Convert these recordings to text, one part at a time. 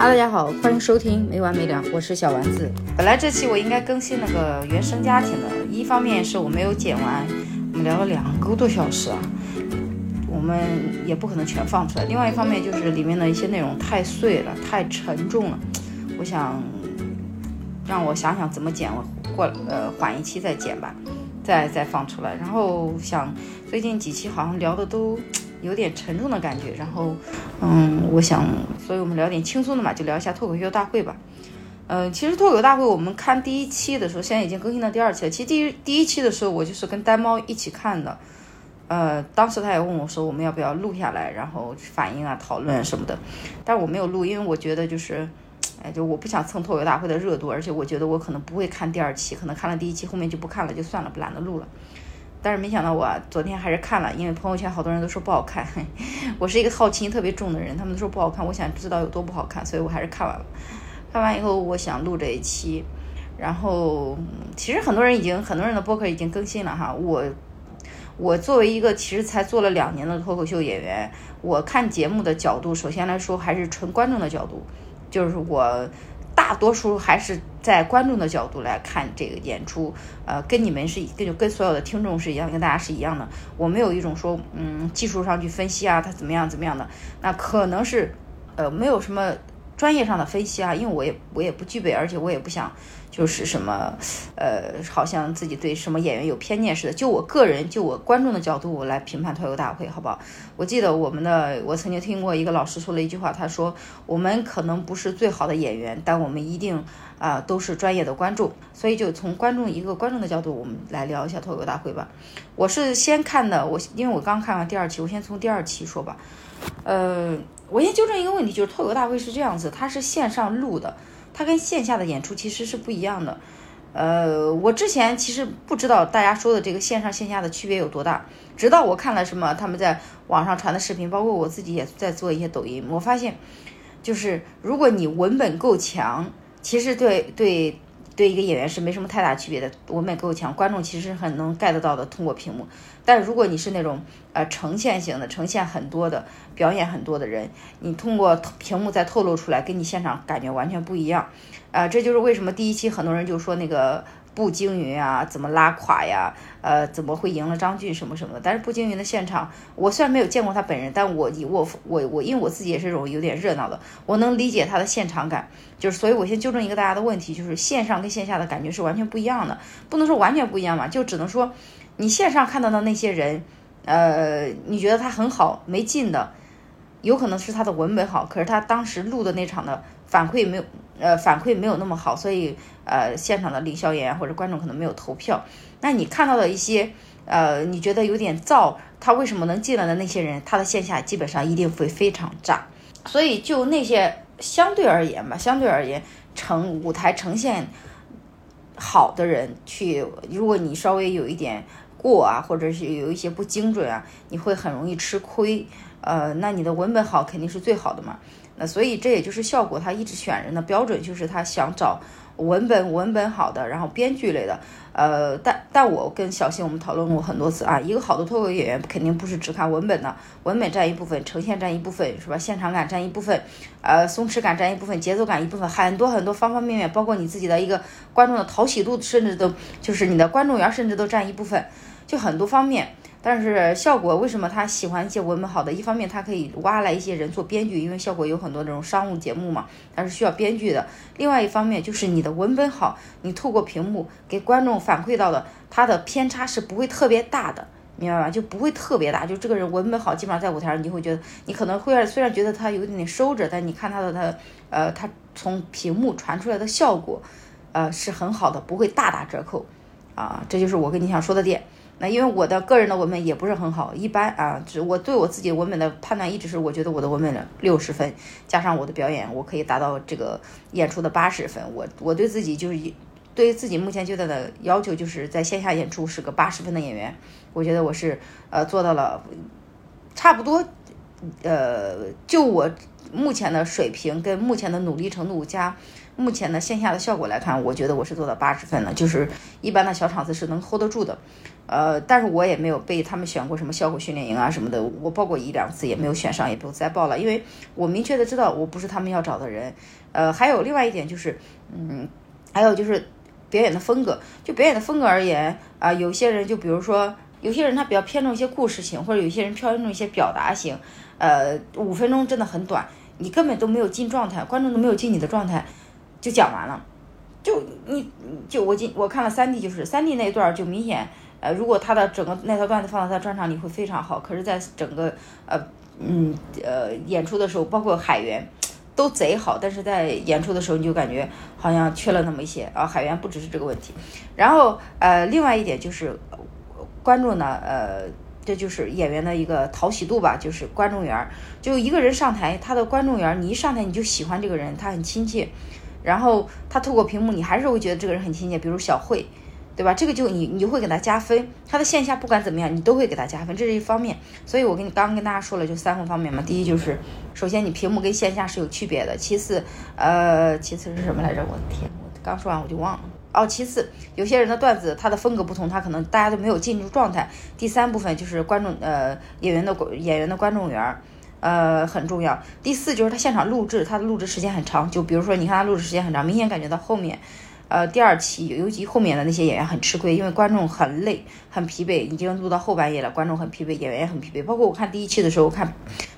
哈，大家好，欢迎收听没完没了，我是小丸子。本来这期我应该更新那个原生家庭的，一方面是我没有剪完，我们聊了两个多小时啊，我们也不可能全放出来。另外一方面就是里面的一些内容太碎了，太沉重了，我想让我想想怎么剪，我过呃缓一期再剪吧，再再放出来。然后想最近几期好像聊的都。有点沉重的感觉，然后，嗯，我想，所以我们聊点轻松的嘛，就聊一下脱口秀大会吧。嗯，其实脱口秀大会我们看第一期的时候，现在已经更新到第二期了。其实第一第一期的时候，我就是跟呆猫一起看的。呃，当时他也问我说，我们要不要录下来，然后反应啊、讨论什么的。但是我没有录，因为我觉得就是，哎，就我不想蹭脱口秀大会的热度，而且我觉得我可能不会看第二期，可能看了第一期后面就不看了，就算了，不懒得录了。但是没想到我昨天还是看了，因为朋友圈好多人都说不好看。我是一个好奇心特别重的人，他们都说不好看，我想知道有多不好看，所以我还是看完了。看完以后，我想录这一期。然后，其实很多人已经，很多人的播客已经更新了哈。我，我作为一个其实才做了两年的脱口秀演员，我看节目的角度，首先来说还是纯观众的角度，就是我。大多数还是在观众的角度来看这个演出，呃，跟你们是跟跟所有的听众是一样，跟大家是一样的。我没有一种说，嗯，技术上去分析啊，他怎么样怎么样的，那可能是，呃，没有什么。专业上的分析啊，因为我也我也不具备，而且我也不想就是什么，呃，好像自己对什么演员有偏见似的。就我个人，就我观众的角度，我来评判脱口大会，好不好？我记得我们的，我曾经听过一个老师说了一句话，他说我们可能不是最好的演员，但我们一定啊都是专业的观众。所以就从观众一个观众的角度，我们来聊一下脱口大会吧。我是先看的，我因为我刚看完第二期，我先从第二期说吧。呃，我先纠正一个问题，就是脱口大会是这样子，它是线上录的，它跟线下的演出其实是不一样的。呃，我之前其实不知道大家说的这个线上线下的区别有多大，直到我看了什么他们在网上传的视频，包括我自己也在做一些抖音，我发现，就是如果你文本够强，其实对对。对一个演员是没什么太大区别的，文本够强，观众其实很能 get 到的，通过屏幕。但如果你是那种呃呈现型的，呈现很多的表演很多的人，你通过屏幕再透露出来，跟你现场感觉完全不一样。啊，这就是为什么第一期很多人就说那个。步惊云啊，怎么拉垮呀？呃，怎么会赢了张俊什么什么的？但是步惊云的现场，我虽然没有见过他本人，但我以我我我，因为我自己也是这种有点热闹的，我能理解他的现场感。就是，所以我先纠正一个大家的问题，就是线上跟线下的感觉是完全不一样的，不能说完全不一样嘛，就只能说你线上看到的那些人，呃，你觉得他很好没劲的，有可能是他的文本好，可是他当时录的那场的反馈没有。呃，反馈没有那么好，所以呃，现场的领笑员或者观众可能没有投票。那你看到的一些呃，你觉得有点燥，他为什么能进来的那些人，他的线下基本上一定会非常炸。所以就那些相对而言吧，相对而言呈舞台呈现好的人去，如果你稍微有一点过啊，或者是有一些不精准啊，你会很容易吃亏。呃，那你的文本好肯定是最好的嘛。那所以这也就是效果，他一直选人的标准就是他想找文本文本好的，然后编剧类的。呃，但但我跟小新我们讨论过很多次啊，一个好的脱口演员肯定不是只看文本的，文本占一部分，呈现占一部分，是吧？现场感占一部分，呃，松弛感占一部分，节奏感一部分，很多很多方方面面，包括你自己的一个观众的讨喜度，甚至都就是你的观众缘，甚至都占一部分，就很多方面。但是效果为什么他喜欢一些文本好的？一方面他可以挖来一些人做编剧，因为效果有很多这种商务节目嘛，它是需要编剧的。另外一方面就是你的文本好，你透过屏幕给观众反馈到的，他的偏差是不会特别大的，明白吧？就不会特别大。就这个人文本好，基本上在舞台上你就会觉得，你可能会虽然觉得他有点点收着，但你看他的他呃他从屏幕传出来的效果，呃是很好的，不会大打折扣啊。这就是我跟你想说的点。那因为我的个人的文本也不是很好，一般啊，只我对我自己文本的判断一直是，我觉得我的文本六十分，加上我的表演，我可以达到这个演出的八十分。我我对自己就是对于自己目前阶段的要求，就是在线下演出是个八十分的演员。我觉得我是呃做到了，差不多，呃，就我目前的水平跟目前的努力程度加。目前的线下的效果来看，我觉得我是做到八十分了，就是一般的小场子是能 hold 得住的。呃，但是我也没有被他们选过什么效果训练营啊什么的，我报过一两次也没有选上，也不再报了，因为我明确的知道我不是他们要找的人。呃，还有另外一点就是，嗯，还有就是表演的风格，就表演的风格而言啊，有些人就比如说，有些人他比较偏重一些故事性，或者有些人偏重一些表达型，呃，五分钟真的很短。你根本都没有进状态，观众都没有进你的状态，就讲完了。就你就我进我看了三 D，就是三 D 那段就明显，呃，如果他的整个那套段子放到他专场里会非常好。可是，在整个呃嗯呃演出的时候，包括海源都贼好，但是在演出的时候你就感觉好像缺了那么一些啊。海源不只是这个问题，然后呃另外一点就是观众呢呃。这就是演员的一个讨喜度吧，就是观众缘。就一个人上台，他的观众缘，你一上台你就喜欢这个人，他很亲切。然后他透过屏幕，你还是会觉得这个人很亲切。比如小慧，对吧？这个就你你会给他加分。他的线下不管怎么样，你都会给他加分，这是一方面。所以我跟你刚刚跟大家说了，就三个方面嘛。第一就是，首先你屏幕跟线下是有区别的。其次，呃，其次是什么来着？我的天，我刚说完我就忘了。哦，其次，有些人的段子他的风格不同，他可能大家都没有进入状态。第三部分就是观众呃演员的演员的观众缘，呃很重要。第四就是他现场录制，他的录制时间很长，就比如说你看他录制时间很长，明显感觉到后面，呃第二期尤其后面的那些演员很吃亏，因为观众很累很疲惫，已经录到后半夜了，观众很疲惫，演员也很疲惫。包括我看第一期的时候，我看。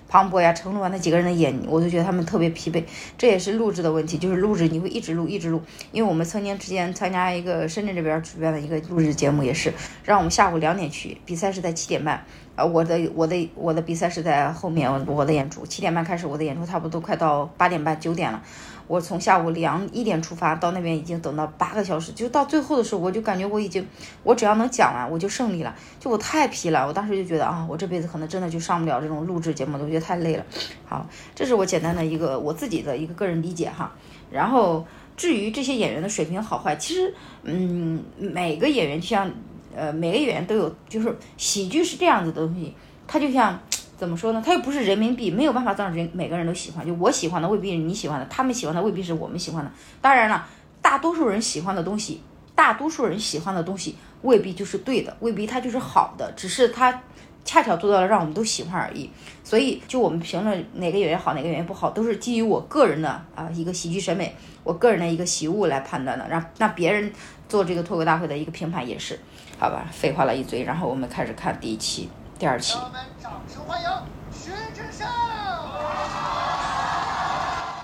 庞博呀、成龙啊那几个人的演，我都觉得他们特别疲惫，这也是录制的问题。就是录制你会一直录一直录，因为我们曾经之前参加一个深圳这边举办的一个录制节目，也是让我们下午两点去，比赛是在七点半。呃，我的我的我的比赛是在后面，我的演出七点半开始，我的演出差不多快到八点半九点了。我从下午两一点出发到那边，已经等到八个小时，就到最后的时候，我就感觉我已经，我只要能讲完，我就胜利了。就我太疲了，我当时就觉得啊，我这辈子可能真的就上不了这种录制节目了，我觉得太累了。好，这是我简单的一个我自己的一个个人理解哈。然后至于这些演员的水平好坏，其实嗯，每个演员就像呃每个演员都有，就是喜剧是这样子的东西，它就像。怎么说呢？它又不是人民币，没有办法让人每个人都喜欢。就我喜欢的未必是你喜欢的，他们喜欢的未必是我们喜欢的。当然了，大多数人喜欢的东西，大多数人喜欢的东西未必就是对的，未必它就是好的，只是它恰巧做到了让我们都喜欢而已。所以，就我们评论哪个演员好，哪个演员不好，都是基于我个人的啊一个喜剧审美，我个人的一个喜恶来判断的。让那别人做这个脱口大会的一个评判也是，好吧？废话了一堆，然后我们开始看第一期。第二期。掌声欢迎徐志胜。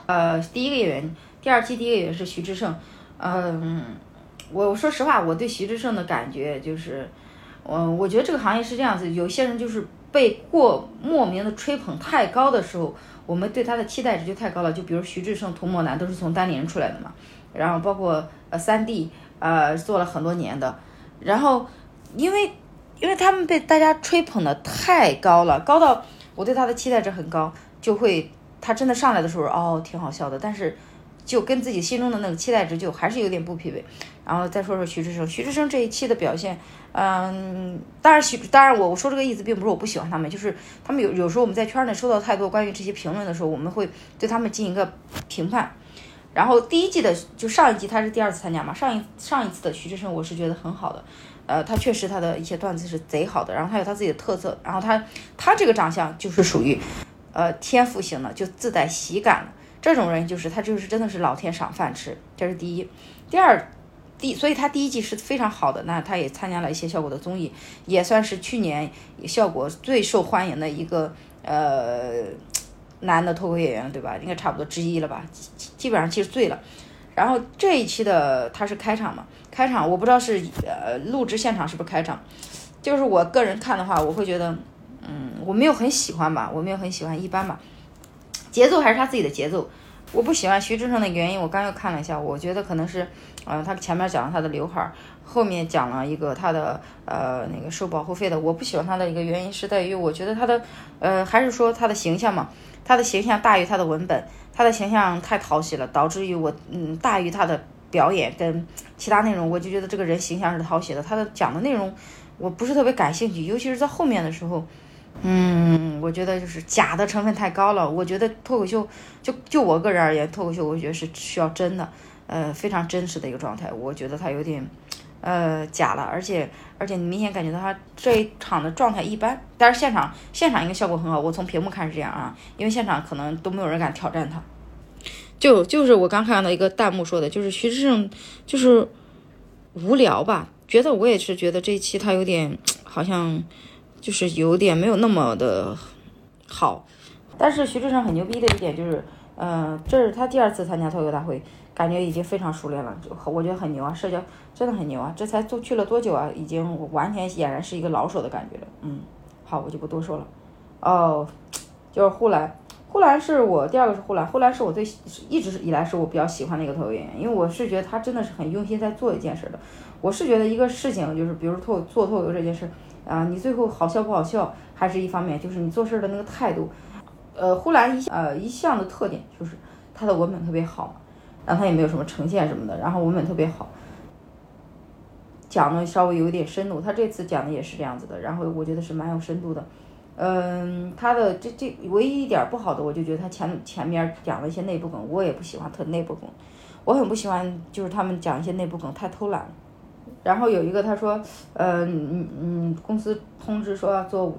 呃，第一个演员，第二期第一个演员是徐志胜。嗯，我我说实话，我对徐志胜的感觉就是，嗯，我觉得这个行业是这样子，有些人就是被过莫名的吹捧太高的时候，我们对他的期待值就太高了。就比如徐志胜、童漠男都是从单立人出来的嘛，然后包括呃三 D，呃做了很多年的，然后因为。因为他们被大家吹捧的太高了，高到我对他的期待值很高，就会他真的上来的时候，哦，挺好笑的，但是就跟自己心中的那个期待值就还是有点不匹配。然后再说说徐志胜，徐志胜这一期的表现，嗯，当然徐，当然我我说这个意思并不是我不喜欢他们，就是他们有有时候我们在圈内收到太多关于这些评论的时候，我们会对他们进行一个评判。然后第一季的就上一季他是第二次参加嘛，上一上一次的徐志胜我是觉得很好的。呃，他确实他的一些段子是贼好的，然后他有他自己的特色，然后他他这个长相就是属于，呃，天赋型的，就自带喜感这种人就是他就是真的是老天赏饭吃，这是第一。第二，第所以他第一季是非常好的，那他也参加了一些效果的综艺，也算是去年效果最受欢迎的一个呃男的脱口演员，对吧？应该差不多之一了吧，基基本上其实醉了。然后这一期的他是开场嘛？开场我不知道是呃录制现场是不是开场，就是我个人看的话，我会觉得，嗯，我没有很喜欢吧，我没有很喜欢，一般吧。节奏还是他自己的节奏，我不喜欢徐志胜的原因，我刚又看了一下，我觉得可能是，嗯，他前面讲了他的刘海，后面讲了一个他的呃那个收保护费的，我不喜欢他的一个原因是在于，我觉得他的呃还是说他的形象嘛，他的形象大于他的文本，他的形象太讨喜了，导致于我嗯大于他的。表演跟其他内容，我就觉得这个人形象是讨喜的。他的讲的内容，我不是特别感兴趣，尤其是在后面的时候，嗯，我觉得就是假的成分太高了。我觉得脱口秀就就我个人而言，脱口秀我觉得是需要真的，呃，非常真实的一个状态。我觉得他有点呃假了，而且而且你明显感觉到他这一场的状态一般。但是现场现场应该效果很好，我从屏幕看是这样啊，因为现场可能都没有人敢挑战他。就就是我刚看到一个弹幕说的，就是徐志胜就是无聊吧，觉得我也是觉得这一期他有点好像。就是有点没有那么的好，但是徐志胜很牛逼的一点就是，呃，这是他第二次参加脱口大会，感觉已经非常熟练了，就我觉得很牛啊，社交真的很牛啊，这才做去了多久啊，已经完全俨然是一个老手的感觉了，嗯，好，我就不多说了，哦，就是后来，呼兰是我第二个是呼兰，呼兰是我最一直以来是我比较喜欢的一个脱口演员，因为我是觉得他真的是很用心在做一件事的，我是觉得一个事情就是，比如脱做脱口秀这件事。啊，你最后好笑不好笑，还是一方面，就是你做事的那个态度。呃，呼兰一呃一向的特点就是他的文本特别好，然后他也没有什么呈现什么的，然后文本特别好，讲的稍微有一点深度。他这次讲的也是这样子的，然后我觉得是蛮有深度的。嗯，他的这这唯一一点不好的，我就觉得他前前面讲了一些内部梗，我也不喜欢特内部梗，我很不喜欢就是他们讲一些内部梗太偷懒了。然后有一个他说，呃，嗯嗯，公司通知说要做五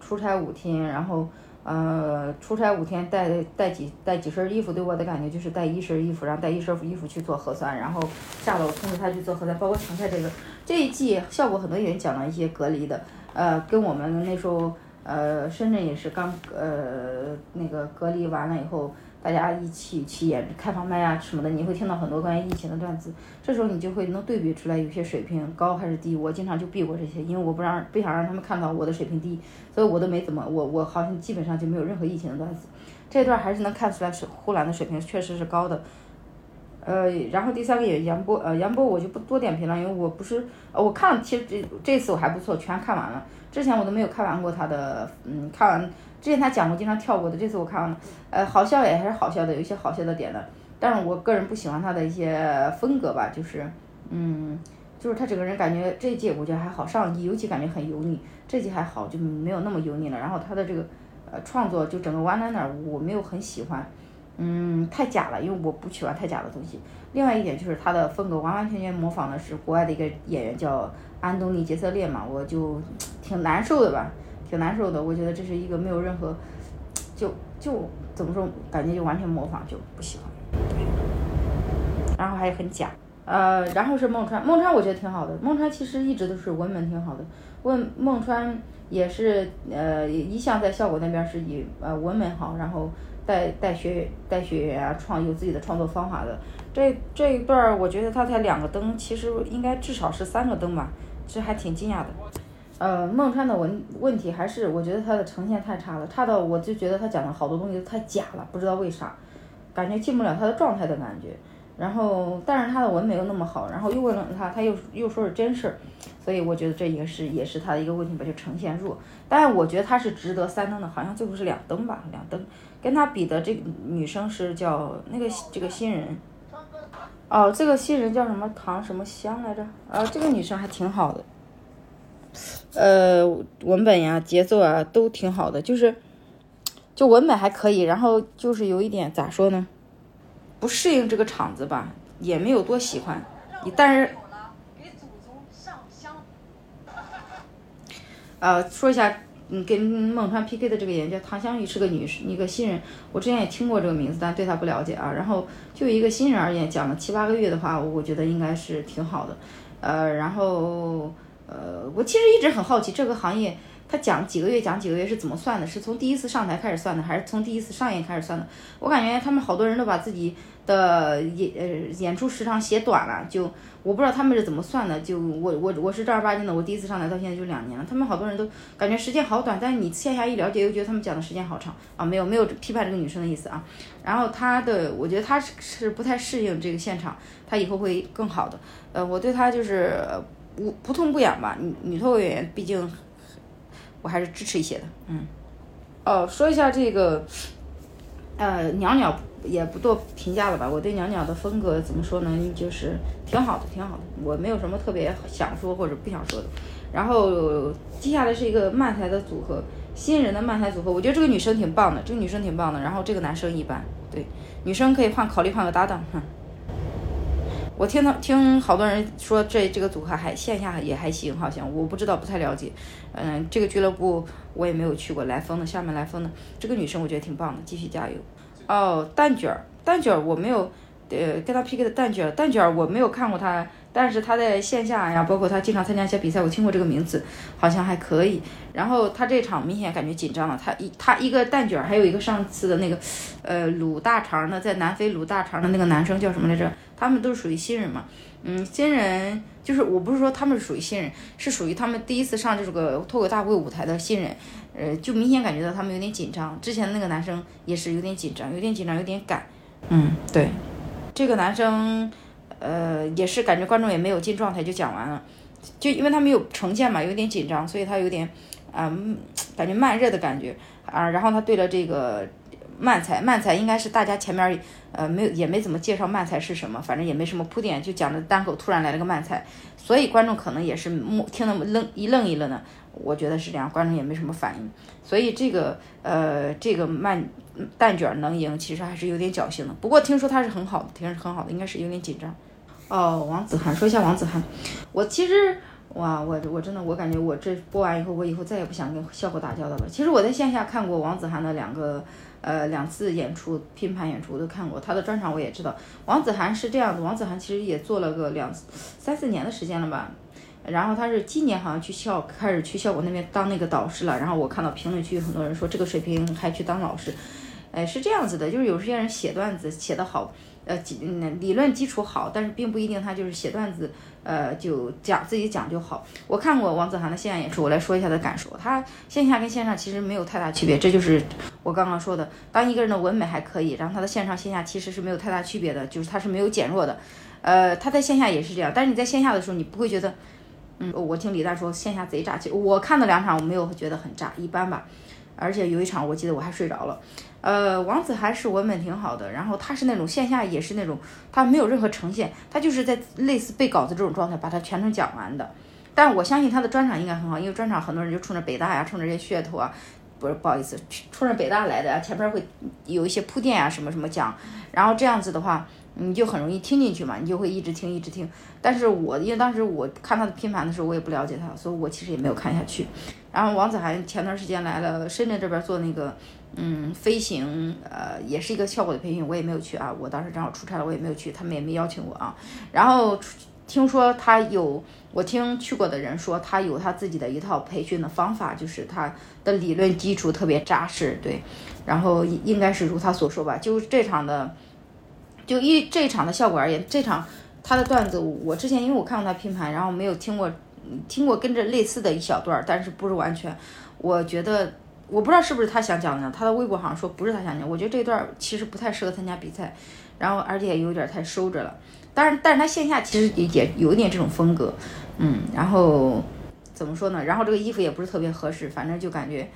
出差五天，然后呃出差五天带带几带几身衣服，对我的感觉就是带一身衣服，然后带一身衣服去做核酸，然后下楼通知他去做核酸。包括常菜这个这一季效果很多也讲了一些隔离的，呃，跟我们那时候呃深圳也是刚呃那个隔离完了以后。大家一起去演开放麦啊什么的，你会听到很多关于疫情的段子，这时候你就会能对比出来有些水平高还是低。我经常就避过这些，因为我不让不想让他们看到我的水平低，所以我都没怎么我我好像基本上就没有任何疫情的段子。这段还是能看出来是呼兰的水平确实是高的。呃，然后第三个也杨波，呃杨波我就不多点评了，因为我不是呃我看，其实这这次我还不错，全看完了，之前我都没有看完过他的，嗯看完。之前他讲过，经常跳过的，这次我看完了，呃，好笑也还是好笑的，有一些好笑的点的，但是我个人不喜欢他的一些风格吧，就是，嗯，就是他整个人感觉这一季我觉得还好，上一季尤其感觉很油腻，这季还好，就没有那么油腻了。然后他的这个，呃，创作就整个 One Liner，我没有很喜欢，嗯，太假了，因为我不喜欢太假的东西。另外一点就是他的风格完完全全模仿的是国外的一个演员叫安东尼·杰瑟列嘛，我就挺难受的吧。挺难受的，我觉得这是一个没有任何，就就怎么说，感觉就完全模仿，就不喜欢。然后还很假，呃，然后是孟川，孟川我觉得挺好的，孟川其实一直都是文本挺好的，问孟川也是呃一向在效果那边是以呃文本好，然后带带学带学员啊创有自己的创作方法的。这这一段我觉得他才两个灯，其实应该至少是三个灯吧，这还挺惊讶的。呃，孟川的问问题还是我觉得他的呈现太差了，差到我就觉得他讲的好多东西都太假了，不知道为啥，感觉进不了他的状态的感觉。然后，但是他的文没有那么好，然后又问了他，他又又说是真事儿，所以我觉得这也是也是他的一个问题吧，就呈现弱。但是我觉得他是值得三灯的，好像最后是两灯吧，两灯。跟他比的这个女生是叫那个这个新人，哦，这个新人叫什么唐什么香来着？啊，这个女生还挺好的。呃，文本呀、节奏啊都挺好的，就是，就文本还可以，然后就是有一点咋说呢，不适应这个场子吧，也没有多喜欢。但是，呃，说一下，嗯，跟孟川 PK 的这个演员叫唐香玉，是个女士，一个新人，我之前也听过这个名字，但对她不了解啊。然后就一个新人而言，讲了七八个月的话，我觉得应该是挺好的。呃，然后。呃，我其实一直很好奇这个行业，他讲几个月讲几个月是怎么算的？是从第一次上台开始算的，还是从第一次上演开始算的？我感觉他们好多人都把自己的演呃演出时长写短了，就我不知道他们是怎么算的。就我我我是正儿八经的，我第一次上台到现在就两年了，他们好多人都感觉时间好短，但是你线下一了解又觉得他们讲的时间好长啊。没有没有批判这个女生的意思啊。然后她的，我觉得她是是不太适应这个现场，她以后会更好的。呃，我对她就是。不不痛不痒吧，女女脱口演员毕竟我还是支持一些的，嗯，哦，说一下这个，呃，袅袅也不做评价了吧，我对袅袅的风格怎么说呢，就是挺好的，挺好的，我没有什么特别想说或者不想说的。然后接下来是一个慢台的组合，新人的漫才组合，我觉得这个女生挺棒的，这个女生挺棒的，然后这个男生一般，对，女生可以换考虑换个搭档，哼。我听到听好多人说这这个组合还线下也还行，好像我不知道不太了解，嗯，这个俱乐部我也没有去过，来风的厦门来风的这个女生我觉得挺棒的，继续加油。哦，蛋卷儿，蛋卷儿我没有，呃，跟他 PK 的蛋卷儿，蛋卷儿我没有看过他。但是他在线下呀，包括他经常参加一些比赛，我听过这个名字，好像还可以。然后他这场明显感觉紧张了，他一他一个蛋卷儿，还有一个上次的那个，呃，卤大肠的，在南非卤大肠的那个男生叫什么来着？他们都是属于新人嘛，嗯，新人就是我不是说他们是属于新人，是属于他们第一次上这个脱口大会舞台的新人，呃，就明显感觉到他们有点紧张。之前那个男生也是有点紧张，有点紧张，有点赶。嗯，对，这个男生。呃，也是感觉观众也没有进状态就讲完了，就因为他没有呈现嘛，有点紧张，所以他有点啊，感觉慢热的感觉啊。然后他对了这个慢才，慢才应该是大家前面呃没有也没怎么介绍慢才是什么，反正也没什么铺垫，就讲的单口突然来了个慢才，所以观众可能也是目听得愣一愣一愣的。我觉得是这样，观众也没什么反应，所以这个呃这个慢蛋卷能赢，其实还是有点侥幸的。不过听说他是很好的，听说很好的，应该是有点紧张。哦，王子涵，说一下王子涵。我其实，哇，我我真的，我感觉我这播完以后，我以后再也不想跟笑果打交道了。其实我在线下看过王子涵的两个，呃，两次演出，拼盘演出我都看过，他的专场我也知道。王子涵是这样子，王子涵其实也做了个两三四年的时间了吧。然后他是今年好像去校开始去效果那边当那个导师了。然后我看到评论区很多人说这个水平还去当老师，哎，是这样子的，就是有些人写段子写得好。呃，理论基础好，但是并不一定他就是写段子，呃，就讲自己讲就好。我看过王子涵的线下演出，我来说一下他的感受。他线下跟线上其实没有太大区别，这就是我刚刚说的，当一个人的文美还可以，然后他的线上线下其实是没有太大区别的，就是他是没有减弱的。呃，他在线下也是这样，但是你在线下的时候，你不会觉得，嗯，我听李诞说线下贼炸，其实我看的两场我没有觉得很炸，一般吧。而且有一场我记得我还睡着了。呃，王子涵是文本挺好的，然后他是那种线下也是那种，他没有任何呈现，他就是在类似背稿子这种状态把它全程讲完的。但我相信他的专场应该很好，因为专场很多人就冲着北大呀，冲着这些噱头啊，不是不好意思，冲着北大来的，前面会有一些铺垫啊，什么什么讲，然后这样子的话，你就很容易听进去嘛，你就会一直听一直听。但是我因为当时我看他的拼盘的时候，我也不了解他，所以我其实也没有看下去。然后王子涵前段时间来了深圳这边做那个。嗯，飞行，呃，也是一个效果的培训，我也没有去啊。我当时正好出差了，我也没有去，他们也没邀请我啊。然后听说他有，我听去过的人说，他有他自己的一套培训的方法，就是他的理论基础特别扎实，对。然后应该是如他所说吧，就这场的，就一这场的效果而言，这场他的段子，我之前因为我看过他拼盘，然后没有听过，听过跟着类似的一小段，但是不是完全，我觉得。我不知道是不是他想讲的，他的微博好像说不是他想讲。我觉得这段其实不太适合参加比赛，然后而且也有点太收着了。但是，但是他线下其实也也有一点这种风格，嗯，然后怎么说呢？然后这个衣服也不是特别合适，反正就感觉，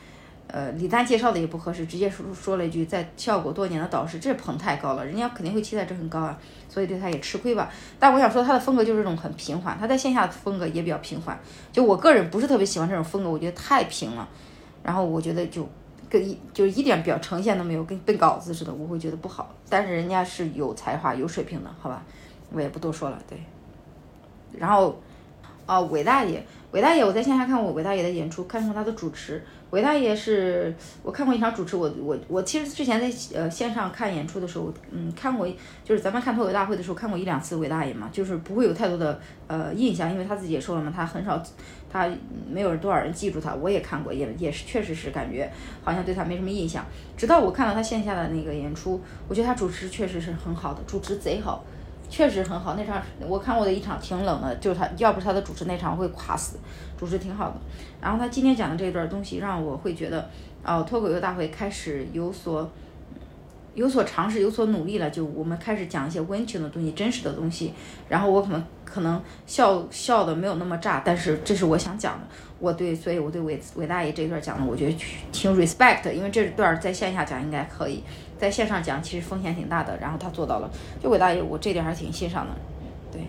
呃，李丹介绍的也不合适，直接说说了一句在效果多年的导师，这捧太高了，人家肯定会期待值很高啊，所以对他也吃亏吧。但我想说他的风格就是这种很平缓，他在线下的风格也比较平缓，就我个人不是特别喜欢这种风格，我觉得太平了。然后我觉得就跟一就一点表呈现都没有，跟背稿子似的，我会觉得不好。但是人家是有才华、有水平的，好吧，我也不多说了。对，然后，哦，韦大爷，韦大爷，我在线下看过韦大爷的演出，看过他的主持。韦大爷是我看过一场主持，我我我其实之前在呃线上看演出的时候，嗯，看过就是咱们看脱口大会的时候看过一两次韦大爷嘛，就是不会有太多的呃印象，因为他自己也说了嘛，他很少，他没有多少人记住他。我也看过，也也是确实是感觉好像对他没什么印象。直到我看到他线下的那个演出，我觉得他主持确实是很好的，主持贼好。确实很好，那场我看过的一场挺冷的，就是他要不是他的主持那场会垮死，主持挺好的。然后他今天讲的这一段东西让我会觉得，哦，脱口秀大会开始有所有所尝试，有所努力了。就我们开始讲一些温情的东西，真实的东西。然后我可能可能笑笑的没有那么炸，但是这是我想讲的。我对，所以我对韦韦大爷这一段讲的，我觉得挺 respect，因为这段在线下讲应该可以。在线上讲其实风险挺大的，然后他做到了。就伟大爷，我这点还挺欣赏的。对，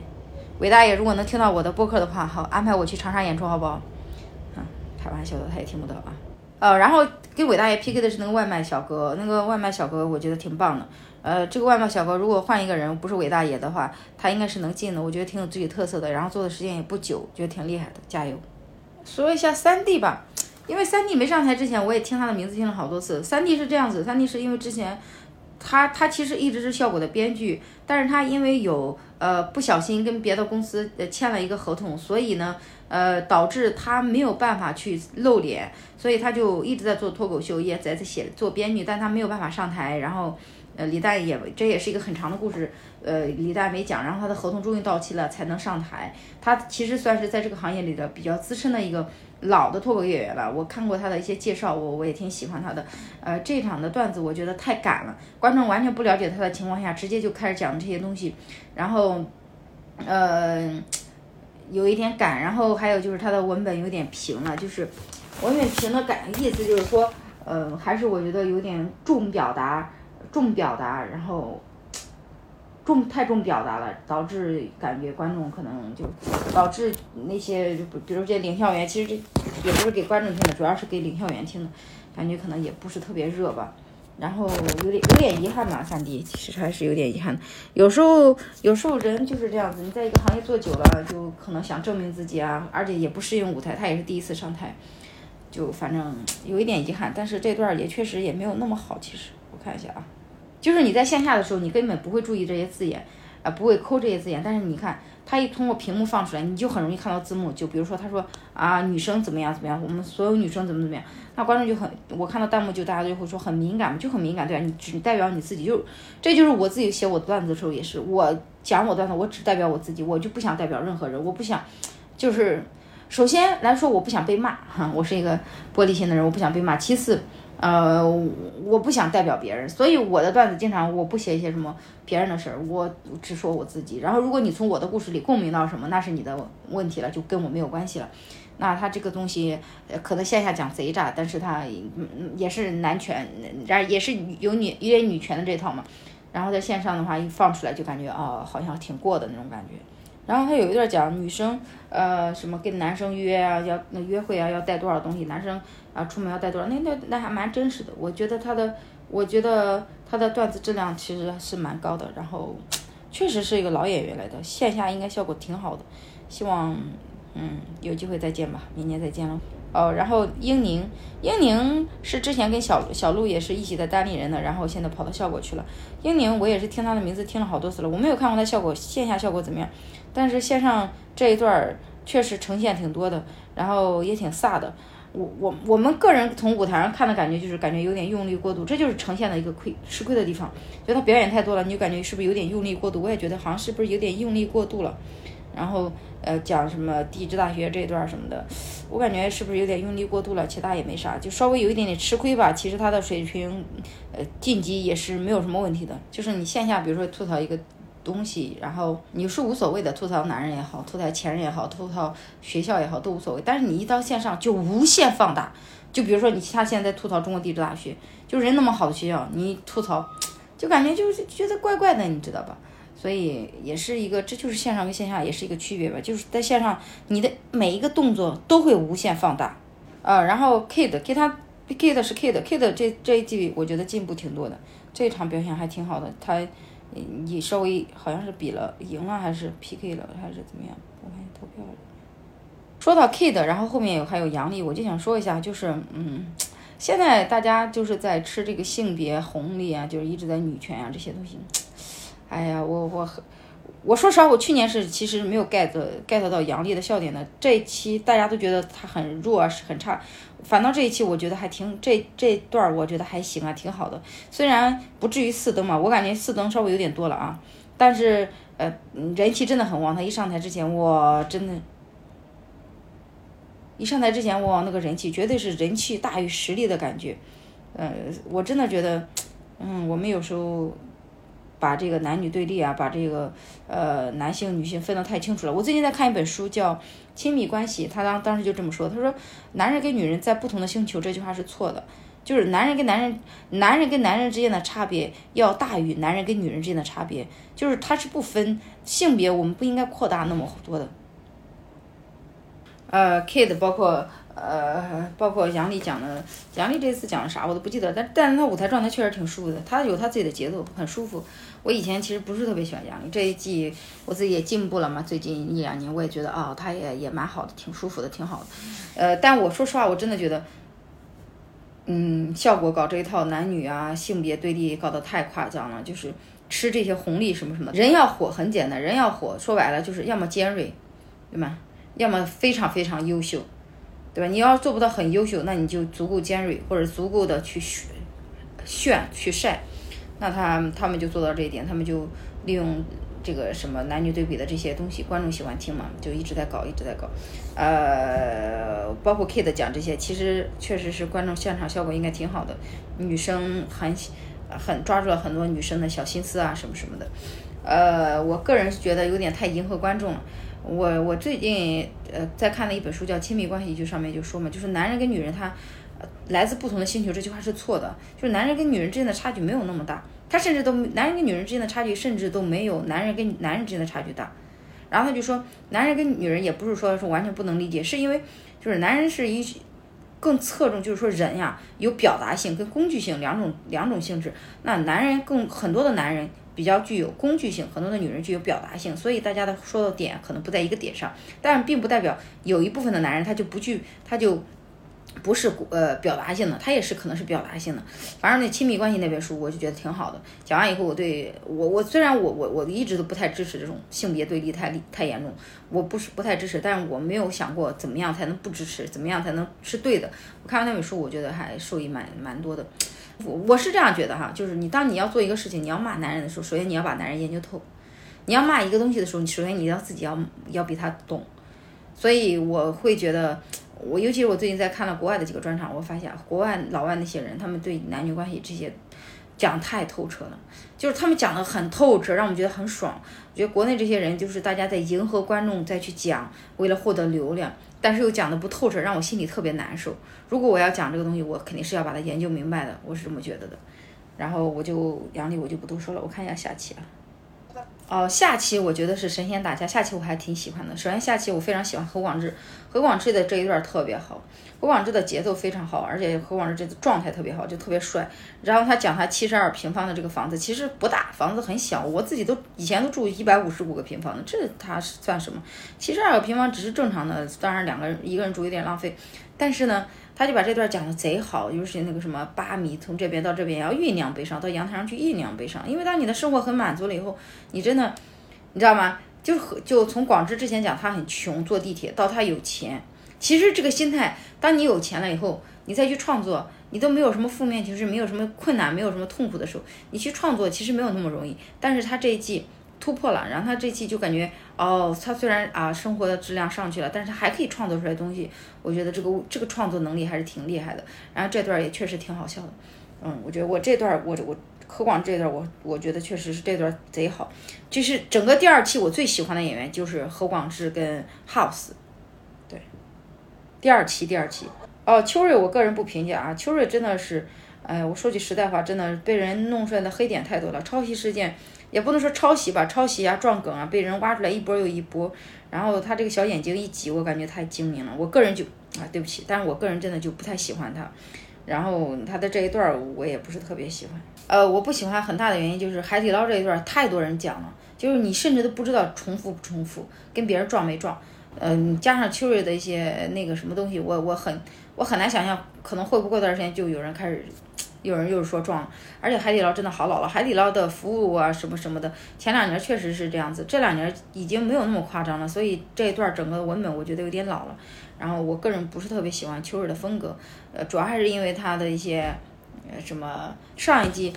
伟大爷如果能听到我的播客的话，好安排我去长沙演出，好不好？嗯，开玩笑的，他也听不到啊。呃，然后跟伟大爷 PK 的是那个外卖小哥，那个外卖小哥我觉得挺棒的。呃，这个外卖小哥如果换一个人，不是伟大爷的话，他应该是能进的。我觉得挺有自己特色的，然后做的时间也不久，觉得挺厉害的，加油。说一下三 D 吧，因为三弟没上台之前，我也听他的名字听了好多次。三弟是这样子，三弟是因为之前他他其实一直是效果的编剧，但是他因为有呃不小心跟别的公司呃签了一个合同，所以呢呃导致他没有办法去露脸，所以他就一直在做脱口秀，也在在写做编剧，但他没有办法上台，然后。呃，李诞也这也是一个很长的故事，呃，李诞没讲，然后他的合同终于到期了，才能上台。他其实算是在这个行业里的比较资深的一个老的脱口演员了。我看过他的一些介绍，我我也挺喜欢他的。呃，这场的段子我觉得太赶了，观众完全不了解他的情况下，直接就开始讲这些东西，然后，呃，有一点赶，然后还有就是他的文本有点平了，就是文本平的感意思就是说，呃，还是我觉得有点重表达。重表达，然后重太重表达了，导致感觉观众可能就导致那些，比如这些领校员，其实这也不是给观众听的，主要是给领校员听的，感觉可能也不是特别热吧。然后有点有点遗憾吧，三弟其实还是有点遗憾。有时候有时候人就是这样子，你在一个行业做久了，就可能想证明自己啊，而且也不适应舞台，他也是第一次上台，就反正有一点遗憾。但是这段也确实也没有那么好，其实我看一下啊。就是你在线下的时候，你根本不会注意这些字眼，啊，不会抠这些字眼。但是你看，他一通过屏幕放出来，你就很容易看到字幕。就比如说，他说啊，女生怎么样怎么样，我们所有女生怎么怎么样，那观众就很，我看到弹幕就大家就会说很敏感嘛就很敏感，对吧？你只代表你自己，就这就是我自己写我段子的时候也是，我讲我段子，我只代表我自己，我就不想代表任何人，我不想，就是首先来说，我不想被骂，哈，我是一个玻璃心的人，我不想被骂。其次。呃，我不想代表别人，所以我的段子经常我不写一些什么别人的事儿，我只说我自己。然后，如果你从我的故事里共鸣到什么，那是你的问题了，就跟我没有关系了。那他这个东西，可能线下讲贼炸，但是他也是男权，然也是有女有点女权的这套嘛。然后在线上的话，一放出来就感觉啊，好像挺过的那种感觉。然后他有一段讲女生，呃，什么跟男生约啊，要那约会啊，要带多少东西，男生啊出门要带多少，那那那还蛮真实的。我觉得他的，我觉得他的段子质量其实是蛮高的。然后，确实是一个老演员来的，线下应该效果挺好的。希望，嗯，有机会再见吧，明年再见了。哦，然后英宁，英宁是之前跟小小鹿也是一起在单立人的，然后现在跑到效果去了。英宁我也是听他的名字听了好多次了，我没有看过他效果线下效果怎么样，但是线上这一段确实呈现挺多的，然后也挺飒的。我我我们个人从舞台上看的感觉就是感觉有点用力过度，这就是呈现的一个亏吃亏的地方。觉得他表演太多了，你就感觉是不是有点用力过度？我也觉得好像是不是有点用力过度了。然后呃讲什么地质大学这一段什么的，我感觉是不是有点用力过度了？其他也没啥，就稍微有一点点吃亏吧。其实他的水平，呃晋级也是没有什么问题的。就是你线下比如说吐槽一个东西，然后你是无所谓的，吐槽男人也好，吐槽前任也好，吐槽学校也好都无所谓。但是你一到线上就无限放大。就比如说你他现在吐槽中国地质大学，就人那么好的学校，你吐槽，就感觉就是觉得怪怪的，你知道吧？所以也是一个，这就是线上跟线下也是一个区别吧。就是在线上，你的每一个动作都会无限放大，呃，然后 Kid 给他 Kid 是 Kid，Kid 这这一季我觉得进步挺多的，这一场表现还挺好的。他你稍微好像是比了赢了还是 PK 了还是怎么样？我看投票。说到 Kid，然后后面有还有杨笠，我就想说一下，就是嗯，现在大家就是在吃这个性别红利啊，就是一直在女权啊这些东西。哎呀，我我很我说实话，我去年是其实没有 get get 到杨笠的笑点的。这一期大家都觉得他很弱，是很差，反倒这一期我觉得还挺这这段我觉得还行啊，挺好的。虽然不至于四灯嘛，我感觉四灯稍微有点多了啊，但是呃人气真的很旺。他一上台之前，我真的，一上台之前，我那个人气绝对是人气大于实力的感觉。呃，我真的觉得，嗯，我们有时候。把这个男女对立啊，把这个呃男性女性分得太清楚了。我最近在看一本书，叫《亲密关系》，他当当时就这么说，他说男人跟女人在不同的星球，这句话是错的，就是男人跟男人，男人跟男人之间的差别要大于男人跟女人之间的差别，就是他是不分性别，我们不应该扩大那么多的。呃，Kid 包括呃，包括杨笠讲的，杨笠这次讲的啥我都不记得，但但是他舞台状态确实挺舒服的，他有他自己的节奏，很舒服。我以前其实不是特别喜欢杨笠，这一季我自己也进步了嘛，最近一两年我也觉得啊，他也也蛮好的，挺舒服的，挺好的。呃，但我说实话，我真的觉得，嗯，效果搞这一套男女啊性别对立搞得太夸张了，就是吃这些红利什么什么，人要火很简单，人要火说白了就是要么尖锐，对吗？要么非常非常优秀。对吧？你要做不到很优秀，那你就足够尖锐，或者足够的去炫炫去晒，那他他们就做到这一点，他们就利用这个什么男女对比的这些东西，观众喜欢听嘛，就一直在搞，一直在搞。呃，包括 Kid 讲这些，其实确实是观众现场效果应该挺好的，女生很很抓住了很多女生的小心思啊，什么什么的。呃，我个人是觉得有点太迎合观众了。我我最近呃在看的一本书叫《亲密关系》，就上面就说嘛，就是男人跟女人他来自不同的星球，这句话是错的。就是男人跟女人之间的差距没有那么大，他甚至都男人跟女人之间的差距甚至都没有男人跟男人之间的差距大。然后他就说，男人跟女人也不是说是完全不能理解，是因为就是男人是一更侧重，就是说人呀有表达性跟工具性两种两种性质。那男人更很多的男人。比较具有工具性，很多的女人具有表达性，所以大家的说的点可能不在一个点上，但并不代表有一部分的男人他就不具，他就不是呃表达性的，他也是可能是表达性的。反正那亲密关系那本书我就觉得挺好的，讲完以后我对我我虽然我我我一直都不太支持这种性别对立太太严重，我不是不太支持，但是我没有想过怎么样才能不支持，怎么样才能是对的。我看完那本书，我觉得还受益蛮蛮多的。我我是这样觉得哈，就是你当你要做一个事情，你要骂男人的时候，首先你要把男人研究透；你要骂一个东西的时候，你首先你要自己要要比他懂。所以我会觉得，我尤其是我最近在看了国外的几个专场，我发现国外老外那些人，他们对男女关系这些讲太透彻了，就是他们讲的很透彻，让我们觉得很爽。我觉得国内这些人就是大家在迎合观众再去讲，为了获得流量。但是又讲的不透彻，让我心里特别难受。如果我要讲这个东西，我肯定是要把它研究明白的，我是这么觉得的。然后我就杨丽，我就不多说了。我看一下下期啊。哦，下期我觉得是神仙打架，下期我还挺喜欢的。首先下期我非常喜欢何广智，何广智的这一段特别好，何广智的节奏非常好，而且何广智这个状态特别好，就特别帅。然后他讲他七十二平方的这个房子其实不大，房子很小，我自己都以前都住一百五十五个平方的，这他算什么？七十二个平方只是正常的，当然两个人一个人住有点浪费，但是呢。他就把这段讲的贼好，就是那个什么八米从这边到这边要酝酿悲伤，到阳台上去酝酿悲伤。因为当你的生活很满足了以后，你真的，你知道吗？就和就从广志之前讲他很穷坐地铁，到他有钱，其实这个心态，当你有钱了以后，你再去创作，你都没有什么负面情绪，没有什么困难，没有什么痛苦的时候，你去创作其实没有那么容易。但是他这一季。突破了，然后他这期就感觉哦，他虽然啊生活的质量上去了，但是他还可以创作出来东西。我觉得这个这个创作能力还是挺厉害的。然后这段也确实挺好笑的，嗯，我觉得我这段我我何广这段我我觉得确实是这段贼好。就是整个第二期我最喜欢的演员就是何广智跟 House，对，第二期第二期哦，秋瑞我个人不评价啊，秋瑞真的是，哎，我说句实在话，真的被人弄出来的黑点太多了，抄袭事件。也不能说抄袭吧，抄袭啊，撞梗啊，被人挖出来一波又一波。然后他这个小眼睛一挤，我感觉太精明了。我个人就啊，对不起，但是我个人真的就不太喜欢他。然后他的这一段我也不是特别喜欢。呃，我不喜欢很大的原因就是海底捞这一段太多人讲了，就是你甚至都不知道重复不重复，跟别人撞没撞。嗯，加上秋瑞的一些那个什么东西，我我很我很难想象，可能会不过段时间就有人开始。有人又是说撞，而且海底捞真的好老了。海底捞的服务啊，什么什么的，前两年确实是这样子，这两年已经没有那么夸张了。所以这一段整个文本我觉得有点老了。然后我个人不是特别喜欢秋日的风格，呃，主要还是因为他的一些呃什么上一季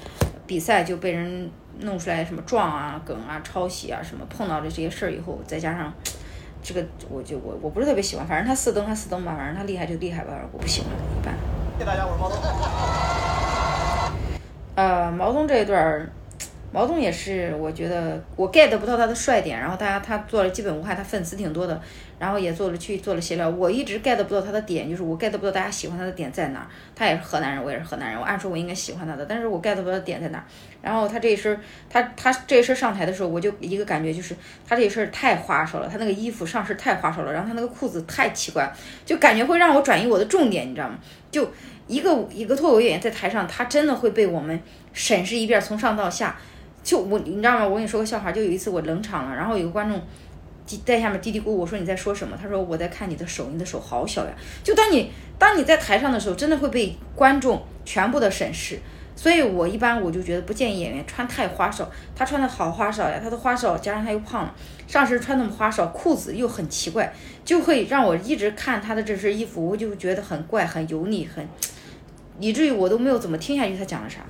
比赛就被人弄出来什么撞啊、梗啊、抄袭啊什么，碰到的这些事儿以后，再加上这个，我就我我不是特别喜欢。反正他四登他四登吧，反正他厉害就厉害吧，我不喜欢，一般。谢谢大家，我是毛东。呃，毛东这一段儿，毛东也是，我觉得我 get 不到他的帅点，然后大家他做了基本无害，他粉丝挺多的，然后也做了去做了协调，我一直 get 不到他的点，就是我 get 不到大家喜欢他的点在哪儿。他也是河南人，我也是河南人，我按说我应该喜欢他的，但是我 get 不到点在哪儿。然后他这一身，他他这一身上台的时候，我就一个感觉就是他这一身太花哨了，他那个衣服上身太花哨了，然后他那个裤子太奇怪，就感觉会让我转移我的重点，你知道吗？就一个一个脱口演员在台上，他真的会被我们审视一遍，从上到下。就我，你知道吗？我跟你说个笑话，就有一次我冷场了，然后有个观众在下面嘀嘀咕咕，我说你在说什么？他说我在看你的手，你的手好小呀。就当你当你在台上的时候，真的会被观众全部的审视。所以我一般我就觉得不建议演员穿太花哨，他穿的好花哨呀，他的花哨加上他又胖了，上身穿那么花哨，裤子又很奇怪，就会让我一直看他的这身衣服，我就觉得很怪、很油腻、很，以至于我都没有怎么听下去他讲了啥。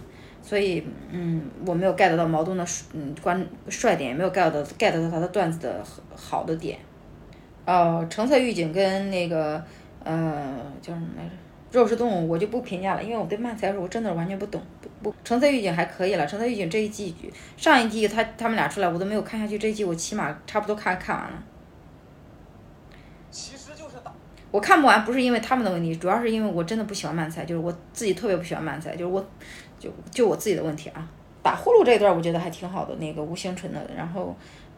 所以，嗯，我没有 get 到毛东的嗯关帅点，也没有 get 到 get 到他的段子的好的点。哦，橙色预警跟那个呃叫什么来着？肉食动物我就不评价了，因为我对漫才我真的完全不懂。不不，橙色预警还可以了。橙色预警这一季上一季他他们俩出来我都没有看下去，这一季我起码差不多看看完了。其实就是打。我看不完不是因为他们的问题，主要是因为我真的不喜欢漫才，就是我自己特别不喜欢漫才，就是我。就就我自己的问题啊，打呼噜这一段我觉得还挺好的，那个吴星辰的，然后，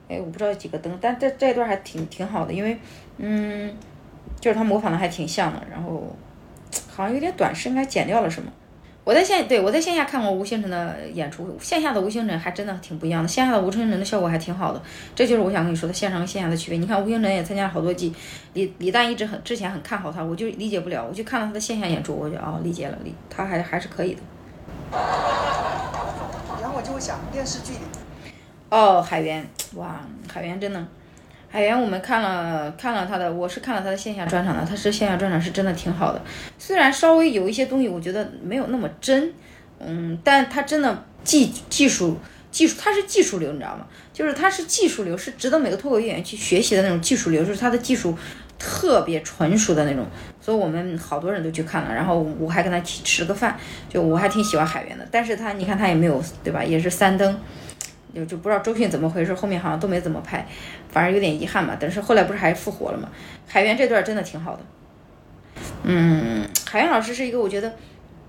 哎，我不知道几个灯，但这这一段还挺挺好的，因为，嗯，就是他模仿的还挺像的，然后好像有点短，是应该剪掉了什么？我在线对我在线下看过吴星辰的演出，线下的吴星辰还真的挺不一样的，线下的吴星辰的效果还挺好的，这就是我想跟你说的线上和线下的区别。你看吴星辰也参加了好多季，李李诞一直很之前很看好他，我就理解不了，我就看了他的线下演出，我就哦理解了，理他还还是可以的。然后我就会想电视剧里，哦，海源，哇，海源真的，海源我们看了看了他的，我是看了他的线下专场的，他是线下专场是真的挺好的，虽然稍微有一些东西我觉得没有那么真，嗯，但他真的技技术技术他是技术流，你知道吗？就是他是技术流，是值得每个脱口演员去学习的那种技术流，就是他的技术。特别纯熟的那种，所以我们好多人都去看了，然后我还跟他去吃了个饭，就我还挺喜欢海源的，但是他你看他也没有对吧，也是三登，就就不知道周迅怎么回事，后面好像都没怎么拍，反正有点遗憾嘛。但是后来不是还复活了嘛？海源这段真的挺好的，嗯，海源老师是一个我觉得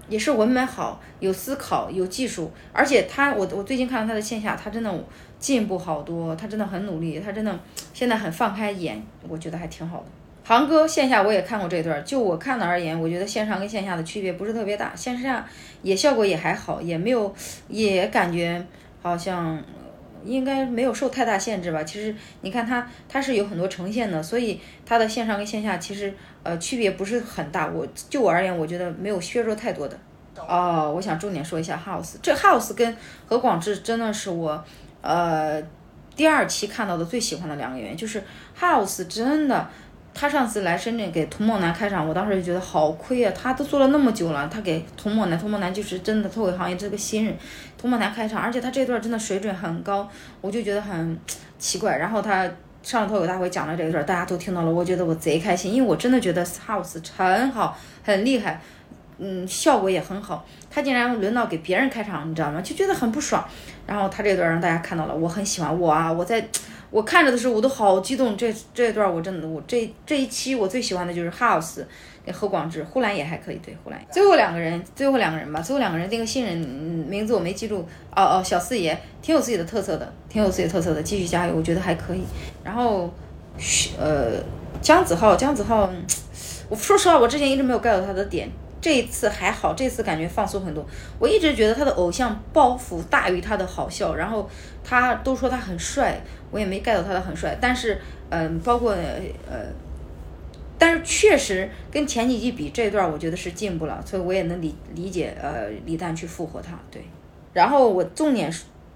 也是文本好，有思考，有技术，而且他我我最近看到他的线下，他真的进步好多，他真的很努力，他真的现在很放开演，我觉得还挺好的。航哥线下我也看过这段，就我看的而言，我觉得线上跟线下的区别不是特别大，线下也效果也还好，也没有，也感觉好像应该没有受太大限制吧。其实你看它，它是有很多呈现的，所以它的线上跟线下其实呃区别不是很大。我就我而言，我觉得没有削弱太多的。哦，我想重点说一下 House，这 House 跟何广智真的是我呃第二期看到的最喜欢的两个演员，就是 House 真的。他上次来深圳给童梦楠开场，我当时就觉得好亏啊！他都做了那么久了，他给童梦楠，童梦楠就是真的脱口行业这个新人，童梦楠开场，而且他这段真的水准很高，我就觉得很奇怪。然后他上了脱口大会讲了这一段，大家都听到了，我觉得我贼开心，因为我真的觉得 House 很好，很厉害，嗯，效果也很好。他竟然轮到给别人开场，你知道吗？就觉得很不爽。然后他这段让大家看到了，我很喜欢我啊，我在。我看着的时候，我都好激动。这这一段我真的，我这这一期我最喜欢的就是 House 何广智，呼兰也还可以，对呼兰。最后两个人，最后两个人吧，最后两个人那个新人名字我没记住。哦哦，小四爷挺有自己的特色的，挺有自己的特色的，继续加油，我觉得还可以。然后，呃，姜子浩，姜子浩，我说实话，我之前一直没有 get 到他的点。这一次还好，这次感觉放松很多。我一直觉得他的偶像包袱大于他的好笑，然后他都说他很帅，我也没 get 到他的很帅。但是，嗯，包括呃，但是确实跟前几季比，这段我觉得是进步了，所以我也能理理解呃李诞去复活他。对，然后我重点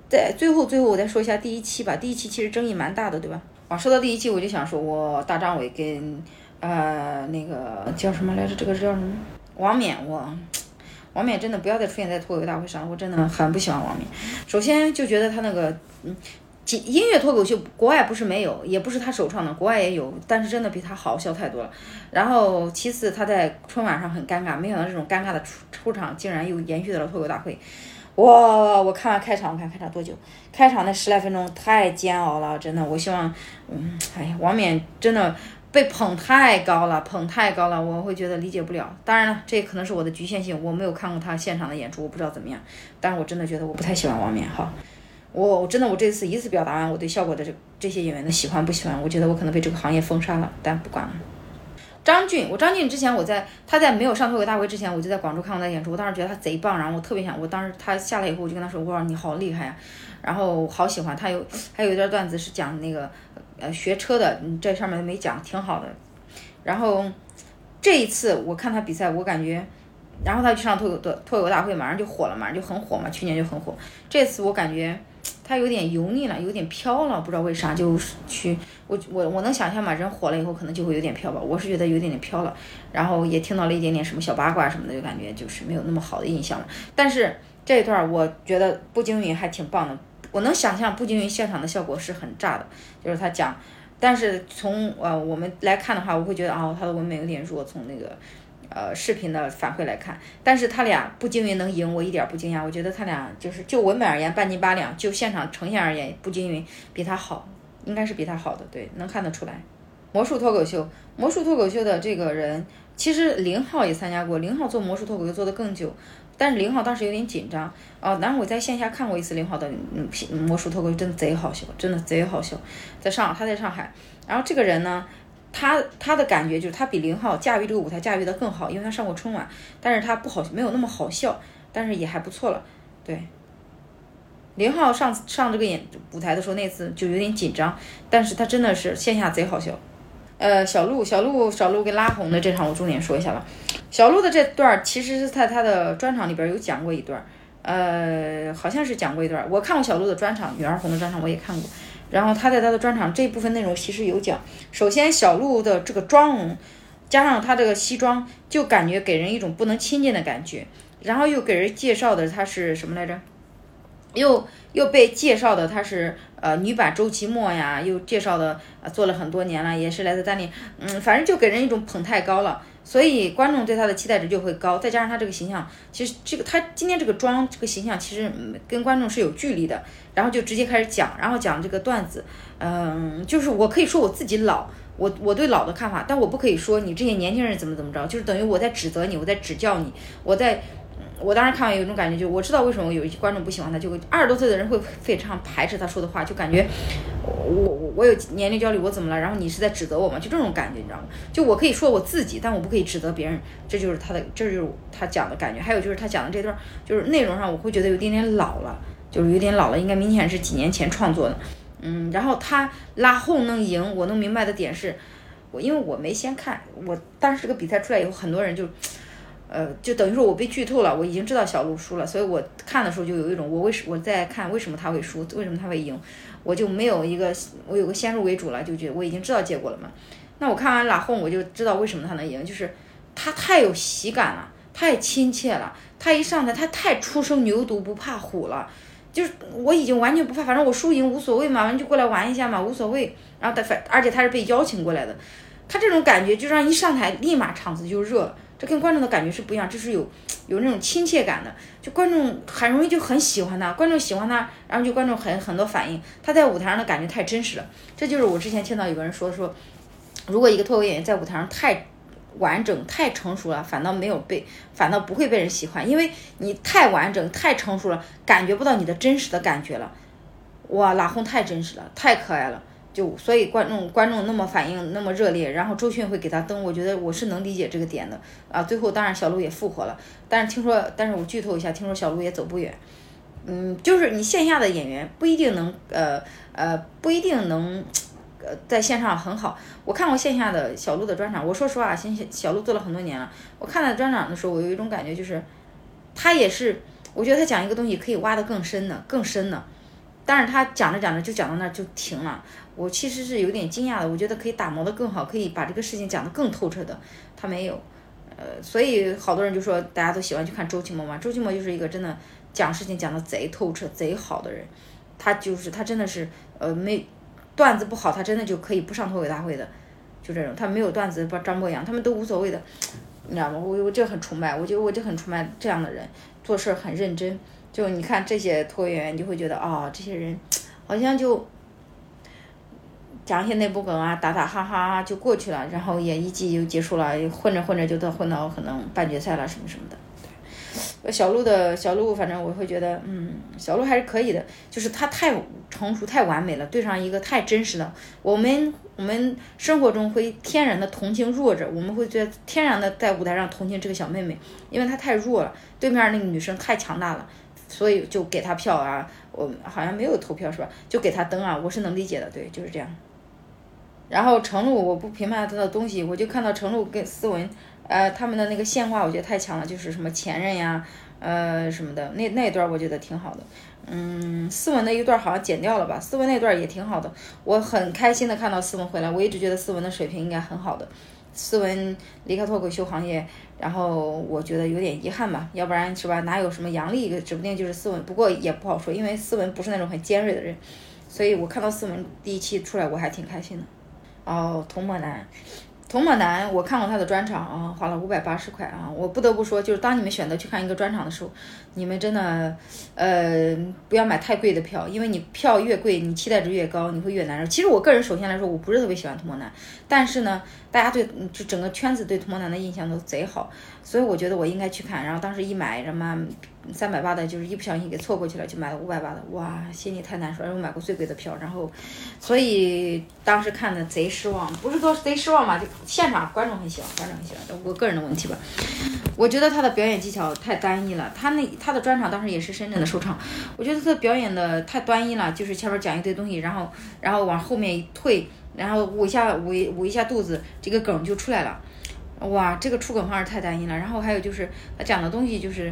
在最后最后我再说一下第一期吧。第一期其实争议蛮大的，对吧？啊，说到第一期，我就想说我大张伟跟呃那个叫什么来着？这个叫什么？王冕，我王冕真的不要再出现在脱口秀大会上，我真的很不喜欢王冕。首先就觉得他那个嗯，音乐脱口秀国外不是没有，也不是他首创的，国外也有，但是真的比他好笑太多了。然后其次他在春晚上很尴尬，没想到这种尴尬的出出场竟然又延续到了脱口大会。哇，我看完开场，我看开场多久？开场那十来分钟太煎熬了，真的。我希望，嗯，哎呀，王冕真的被捧太高了，捧太高了，我会觉得理解不了。当然了，这可能是我的局限性，我没有看过他现场的演出，我不知道怎么样。但是我真的觉得我不太喜欢王冕哈。我我真的我这次一次表达完我对效果的这这些演员的喜欢不喜欢，我觉得我可能被这个行业封杀了，但不管了。张俊，我张俊之前我在他在没有上脱口大会之前，我就在广州看过他演出，我当时觉得他贼棒，然后我特别想，我当时他下来以后，我就跟他说，我说你好厉害呀，然后好喜欢他有还有一段段子是讲那个呃学车的，这上面没讲，挺好的。然后这一次我看他比赛，我感觉，然后他去上脱口的脱口大会，马上就火了，马上就很火嘛，去年就很火。这次我感觉。他有点油腻了，有点飘了，不知道为啥就去我我我能想象嘛，人火了以后可能就会有点飘吧。我是觉得有点点飘了，然后也听到了一点点什么小八卦什么的，就感觉就是没有那么好的印象了。但是这一段我觉得步惊云还挺棒的，我能想象步惊云现场的效果是很炸的，就是他讲，但是从呃我们来看的话，我会觉得啊他的文本有点弱，从那个。呃，视频的反馈来看，但是他俩步惊云能赢，我一点不惊讶。我觉得他俩就是就文本而言半斤八两，就现场呈现而言，步惊云比他好，应该是比他好的，对，能看得出来。魔术脱口秀，魔术脱口秀的这个人，其实零号也参加过，零号做魔术脱口秀做的更久，但是零号当时有点紧张哦。然后我在线下看过一次零号的嗯魔术脱口秀，真的贼好笑，真的贼好笑。在上他在上海，然后这个人呢？他他的感觉就是他比林浩驾驭这个舞台驾驭的更好，因为他上过春晚，但是他不好没有那么好笑，但是也还不错了。对，林浩上上这个演舞台的时候那次就有点紧张，但是他真的是线下贼好笑。呃，小鹿小鹿小鹿跟拉红的这场我重点说一下吧。小鹿的这段其实是在他的专场里边有讲过一段，呃，好像是讲过一段。我看过小鹿的专场，女儿红的专场我也看过。然后他在他的专场这一部分内容其实有讲，首先小鹿的这个妆容，加上他这个西装，就感觉给人一种不能亲近的感觉。然后又给人介绍的他是什么来着？又又被介绍的他是呃女版周奇墨呀，又介绍的做了很多年了，也是来自丹尼，嗯，反正就给人一种捧太高了。所以观众对他的期待值就会高，再加上他这个形象，其实这个他今天这个妆这个形象其实跟观众是有距离的，然后就直接开始讲，然后讲这个段子，嗯，就是我可以说我自己老，我我对老的看法，但我不可以说你这些年轻人怎么怎么着，就是等于我在指责你，我在指教你，我在。我当时看完有一种感觉，就我知道为什么有一些观众不喜欢他，就会二十多岁的人会非常排斥他说的话，就感觉我我我有年龄焦虑，我怎么了？然后你是在指责我吗？就这种感觉，你知道吗？就我可以说我自己，但我不可以指责别人，这就是他的，这就是他讲的感觉。还有就是他讲的这段，就是内容上我会觉得有点点老了，就是有点老了，应该明显是几年前创作的。嗯，然后他拉后能赢，我能明白的点是，我因为我没先看，我当时这个比赛出来以后，很多人就。呃，就等于说我被剧透了，我已经知道小鹿输了，所以我看的时候就有一种我为什我在看为什么他会输，为什么他会赢，我就没有一个我有个先入为主了，就觉得我已经知道结果了嘛。那我看完拉轰，我就知道为什么他能赢，就是他太有喜感了，太亲切了，他一上台他太初生牛犊不怕虎了，就是我已经完全不怕，反正我输赢无所谓嘛，完就过来玩一下嘛，无所谓。然后他反而且他是被邀请过来的，他这种感觉就让一上台立马场子就热了。这跟观众的感觉是不一样，这是有有那种亲切感的，就观众很容易就很喜欢他，观众喜欢他，然后就观众很很多反应，他在舞台上的感觉太真实了。这就是我之前听到有个人说说，如果一个脱口演员在舞台上太完整、太成熟了，反倒没有被，反倒不会被人喜欢，因为你太完整、太成熟了，感觉不到你的真实的感觉了。哇，拉轰太真实了，太可爱了。就所以观众观众那么反应那么热烈，然后周迅会给他登，我觉得我是能理解这个点的啊。最后当然小鹿也复活了，但是听说，但是我剧透一下，听说小鹿也走不远。嗯，就是你线下的演员不一定能呃呃不一定能呃在线上很好。我看过线下的小鹿的专场，我说实话，线小鹿做了很多年了。我看他专场的时候，我有一种感觉，就是他也是，我觉得他讲一个东西可以挖得更深的，更深的。但是他讲着讲着就讲到那儿就停了，我其实是有点惊讶的。我觉得可以打磨的更好，可以把这个事情讲得更透彻的，他没有。呃，所以好多人就说大家都喜欢去看周奇墨嘛。周奇墨就是一个真的讲事情讲得贼透彻、贼好的人。他就是他真的是呃没段子不好，他真的就可以不上脱口大会的，就这种。他没有段子，不张博洋他们都无所谓的，你知道吗？我我这很崇拜，我觉得我就很崇拜这样的人，做事很认真。就你看这些脱口演员，你就会觉得哦，这些人好像就讲一些内部梗啊，打打哈哈就过去了，然后也一季就结束了，混着混着就到混到可能半决赛了什么什么的。小鹿的小鹿，反正我会觉得，嗯，小鹿还是可以的，就是他太成熟、太完美了，对上一个太真实的。我们我们生活中会天然的同情弱者，我们会觉得天然的在舞台上同情这个小妹妹，因为她太弱了，对面那个女生太强大了，所以就给她票啊。我好像没有投票是吧？就给她登啊，我是能理解的，对，就是这样。然后程璐，我不评判她的东西，我就看到程璐跟思文。呃，他们的那个线化我觉得太强了，就是什么前任呀，呃什么的，那那一段我觉得挺好的。嗯，思文那一段好像剪掉了吧？思文那段也挺好的，我很开心的看到思文回来。我一直觉得思文的水平应该很好的。思文离开脱口秀行业，然后我觉得有点遗憾吧，要不然是吧？哪有什么杨笠，指不定就是思文。不过也不好说，因为思文不是那种很尖锐的人，所以我看到思文第一期出来，我还挺开心的。哦，童漠男。童漠男，我看过他的专场啊，花了五百八十块啊。我不得不说，就是当你们选择去看一个专场的时候，你们真的，呃，不要买太贵的票，因为你票越贵，你期待值越高，你会越难受。其实我个人首先来说，我不是特别喜欢童漠男，但是呢，大家对就整个圈子对童漠男的印象都贼好，所以我觉得我应该去看。然后当时一买什么三百八的，就是一不小心给错过去了，就买了五百八的，哇，心里太难受。我买过最贵的票，然后，所以当时看的贼失望，不是说贼失望吧，就。现场观众很喜欢，观众很喜欢，我个人的问题吧。我觉得他的表演技巧太单一了。他那他的专场当时也是深圳的首场，我觉得他表演的太单一了，就是前面讲一堆东西，然后然后往后面一退，然后捂一下捂一捂一下肚子，这个梗就出来了。哇，这个出梗方式太单一了。然后还有就是他讲的东西就是。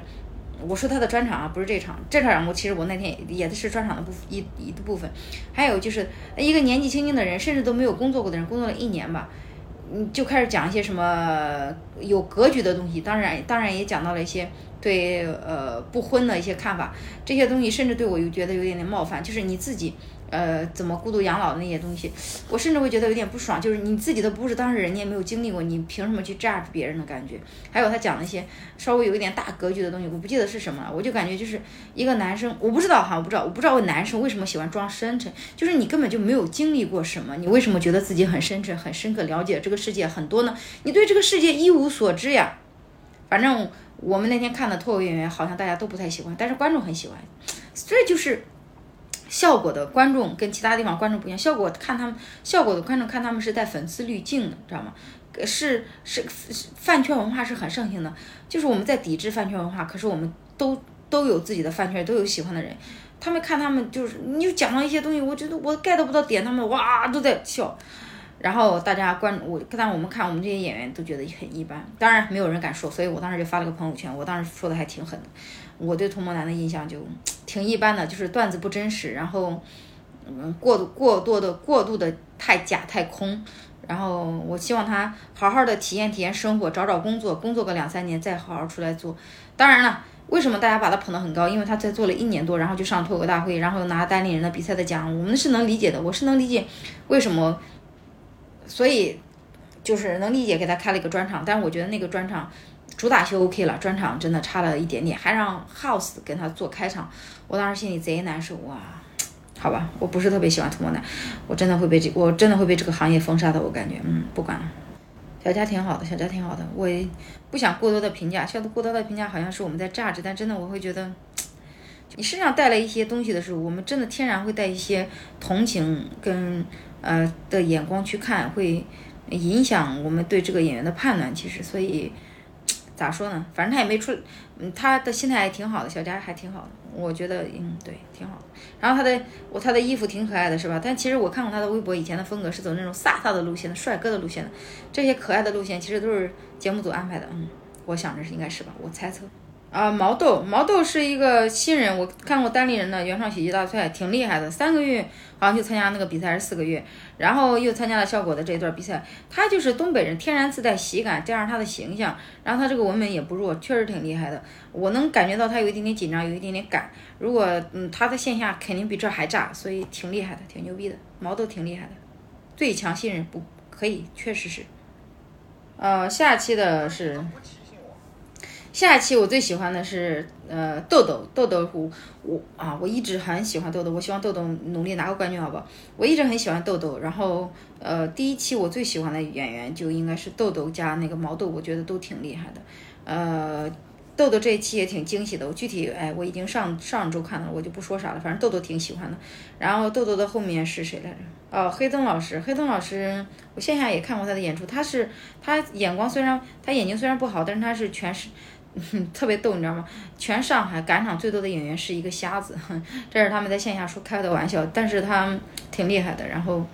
我说他的专场啊，不是这场，这场我其实我那天也也是专场的部一一部分。还有就是一个年纪轻轻的人，甚至都没有工作过的人，工作了一年吧。嗯，就开始讲一些什么有格局的东西，当然，当然也讲到了一些对呃不婚的一些看法，这些东西甚至对我又觉得有点点冒犯，就是你自己。呃，怎么孤独养老的那些东西，我甚至会觉得有点不爽。就是你自己都不是当事人，你也没有经历过，你凭什么去 judge 别人的感觉？还有他讲那些稍微有一点大格局的东西，我不记得是什么了。我就感觉就是一个男生，我不知道哈，我不知道，我不知道男生为什么喜欢装深沉，就是你根本就没有经历过什么，你为什么觉得自己很深沉、很深刻了解这个世界很多呢？你对这个世界一无所知呀。反正我们那天看的脱口演员好像大家都不太喜欢，但是观众很喜欢，这就是。效果的观众跟其他地方观众不一样，效果看他们效果的观众看他们是带粉丝滤镜的，知道吗？是是饭圈文化是很盛行的，就是我们在抵制饭圈文化，可是我们都都有自己的饭圈，都有喜欢的人。他们看他们就是你就讲了一些东西，我觉得我 get 不到点，他们哇都在笑。然后大家关我，但我们看我们这些演员都觉得很一般，当然没有人敢说，所以我当时就发了个朋友圈，我当时说的还挺狠的。我对童漠男的印象就挺一般的，就是段子不真实，然后嗯过度过多的过度的太假太空，然后我希望他好好的体验体验生活，找找工作，工作个两三年再好好出来做。当然了，为什么大家把他捧得很高？因为他在做了一年多，然后就上脱口大会，然后拿单立人的比赛的奖，我们是能理解的，我是能理解为什么，所以就是能理解给他开了一个专场，但是我觉得那个专场。主打秀 OK 了，专场真的差了一点点，还让 House 跟他做开场，我当时心里贼难受哇！好吧，我不是特别喜欢涂抹男，我真的会被这，我真的会被这个行业封杀的，我感觉，嗯，不管了。小佳挺好的，小佳挺好的，我不想过多的评价，笑得过多的评价好像是我们在榨汁，但真的我会觉得，你身上带来一些东西的时候，我们真的天然会带一些同情跟呃的眼光去看，会影响我们对这个演员的判断，其实，所以。咋说呢？反正他也没出，嗯，他的心态还挺好的，小佳还挺好的，我觉得，嗯，对，挺好。然后他的，我他的衣服挺可爱的，是吧？但其实我看过他的微博，以前的风格是走那种飒飒的路线的，帅哥的路线的。这些可爱的路线其实都是节目组安排的，嗯，我想着是应该是吧，我猜测。啊，毛豆，毛豆是一个新人，我看过单立人的原创喜剧大赛，挺厉害的，三个月好像就参加那个比赛，还是四个月，然后又参加了效果的这一段比赛。他就是东北人，天然自带喜感，加上他的形象，然后他这个文本也不弱，确实挺厉害的。我能感觉到他有一点点紧张，有一点点赶。如果嗯，他在线下肯定比这还炸，所以挺厉害的，挺牛逼的。毛豆挺厉害的，最强新人不可以，确实是。呃，下期的是。下一期我最喜欢的是呃豆豆豆豆我我啊我一直很喜欢豆豆，我希望豆豆努力拿个冠军，好不好？我一直很喜欢豆豆，然后呃第一期我最喜欢的演员就应该是豆豆加那个毛豆，我觉得都挺厉害的，呃。豆豆这一期也挺惊喜的，我具体哎我已经上上周看了，我就不说啥了，反正豆豆挺喜欢的。然后豆豆的后面是谁来着？哦，黑灯老师，黑灯老师，我线下也看过他的演出，他是他眼光虽然他眼睛虽然不好，但是他是全是。特别逗，你知道吗？全上海赶场最多的演员是一个瞎子，这是他们在线下说开的玩笑，但是他挺厉害的。然后，